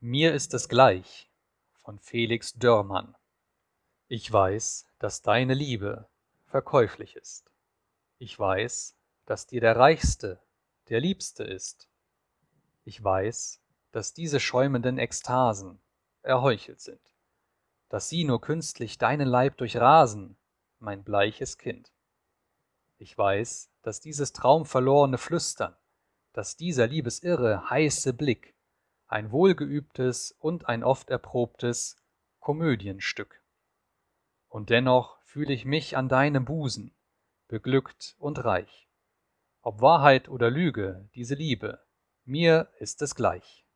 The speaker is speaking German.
Mir ist es gleich von Felix Dörrmann. Ich weiß, dass deine Liebe verkäuflich ist. Ich weiß, dass dir der Reichste der Liebste ist. Ich weiß, dass diese schäumenden Ekstasen erheuchelt sind, dass sie nur künstlich deinen Leib durchrasen, mein bleiches Kind. Ich weiß, dass dieses traumverlorene Flüstern, dass dieser liebesirre, heiße Blick ein wohlgeübtes und ein oft erprobtes Komödienstück. Und dennoch fühl ich mich an deinem Busen, beglückt und reich. Ob Wahrheit oder Lüge, diese Liebe, mir ist es gleich.